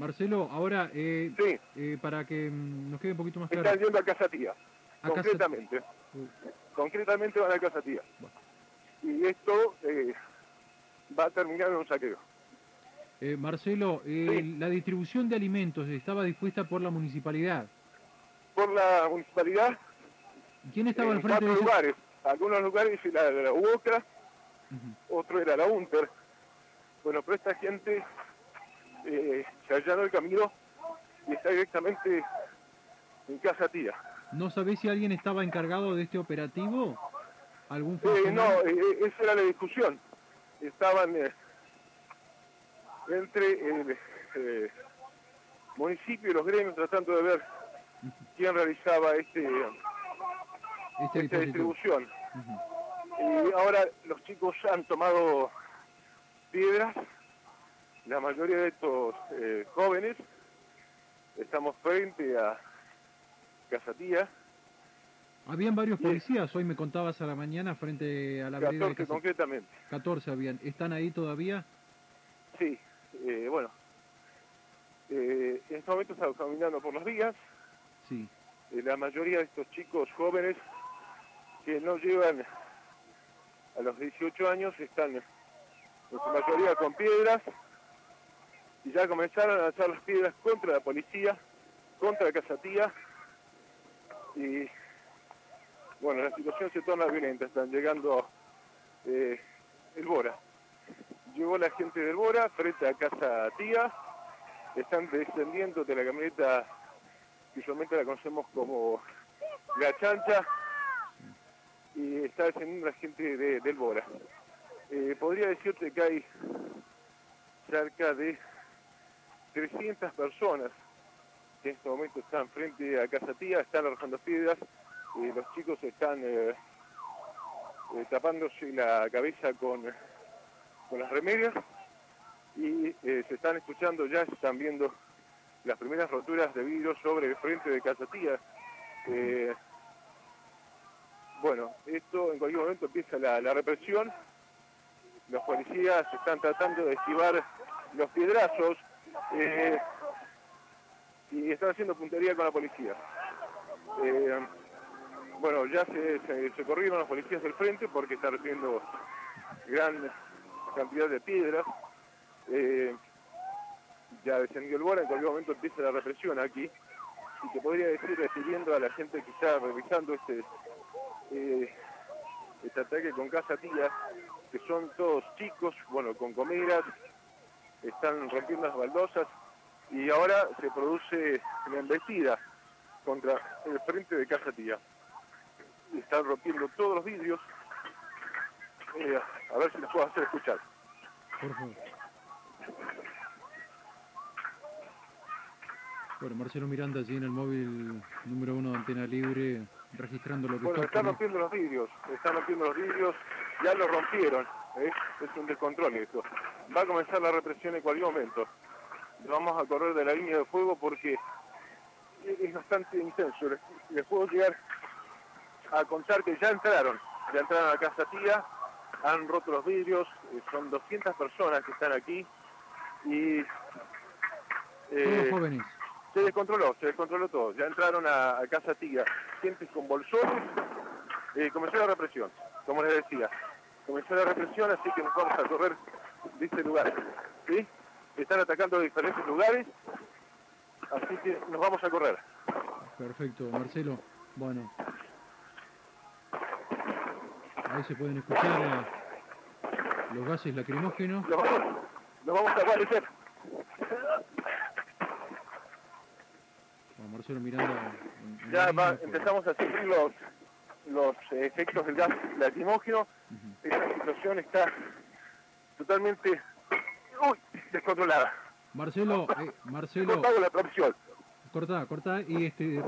Marcelo, ahora, eh, Sí, eh, para que mm, nos quede un poquito más claro. están yendo a Casa Tía, A Casa- concretamente. Uh, Concretamente van a Casa Tía. Bueno. Y esto eh, va a terminar en un saqueo. Marcelo, Sí. la distribución de alimentos estaba dispuesta por la municipalidad. Por la municipalidad, ¿Quién estaba al en frente cuatro de ese- lugares. Algunos lugares la, la UOCRA, otro era la UNTER. Bueno, pero esta gente eh, se allanó el camino y está directamente en Casa Tía. ¿No sabés si alguien estaba encargado de este operativo? ¿Algún Eh, no, eh, esa era la discusión. Estaban eh, entre el eh, municipio y los gremios tratando de ver quién realizaba este, este esta distribución. Y ahora los chicos han tomado piedras, la mayoría de estos eh, jóvenes, estamos frente a Casatía, Habían varios policías, hoy me contabas a la mañana frente a la vereda de 14 Casa- concretamente. 14 habían. ¿Están ahí todavía? Sí, eh, bueno, eh, en este momento estamos caminando por los días, Sí. Eh, la mayoría de estos chicos jóvenes que no llegan a los 18 años están en su mayoría con piedras y ya comenzaron a lanzar las piedras contra la policía, contra la casatía y bueno, la situación se torna violenta, están llegando eh, el Bora. Llegó la gente del Bora frente a Casa Tía, están descendiendo de la camioneta que usualmente la conocemos como la chancha y está descendiendo la gente de- del Bora. Eh, podría decirte que hay cerca de 300 personas que en este momento están frente a Casa Tía, están arrojando piedras, y los chicos están eh, eh, tapándose la cabeza con, con las remedias y eh, se están escuchando ya, están viendo las primeras roturas de vidrio sobre el frente de Casa Tía. Eh, bueno, esto en cualquier momento empieza la, la represión. Los policías están tratando de esquivar los piedrazos eh, y están haciendo puntería con la policía. Eh, bueno, ya se, se, corrieron los policías del frente porque están recibiendo gran cantidad de piedras. Eh, ya descendió el Bora, en cualquier momento empieza la represión aquí. Y te podría decir, recibiendo a la gente que está revisando este, eh, este ataque con Casa que son todos chicos, bueno, con comeras, están rompiendo las baldosas y ahora se produce la embestida contra el frente de Casa Tía. Están rompiendo todos los vidrios. Eh, a ver si les puedo hacer escuchar. Por favor. Bueno, Marcelo Miranda allí en el móvil número uno de Antena Libre, registrando lo que Bueno, está están ocurriendo. rompiendo los vidrios, están rompiendo los vidrios, ya los rompieron, ¿eh? es un descontrol esto. Va a comenzar la represión en cualquier momento. Vamos a correr de la línea de fuego porque es bastante intenso. Les, les puedo llegar a contar que ya entraron, ya entraron a Casa Tía, han roto los vidrios, eh, son 200 personas que están aquí y... Eh, jóvenes. se descontroló, se descontroló todo. Ya entraron a, a Casa Tía, gente con bolsones. Eh, comenzó la represión, como les decía. Comenzó la represión, así que nos vamos a correr de este lugar. ¿Sí? Están atacando de diferentes lugares, así que nos vamos a correr. Perfecto, Marcelo. Bueno. Ahí se pueden escuchar eh, los gases lacrimógenos. Nos vamos, nos vamos a guarecer. Bueno, Marcelo en- en Ya va- empezamos a sentir los, los efectos del gas lacrimógeno. Ujú. Esta situación está totalmente uy, descontrolada. Marcelo, eh, Marcelo, Cortado la cortá, cortá y este. eh,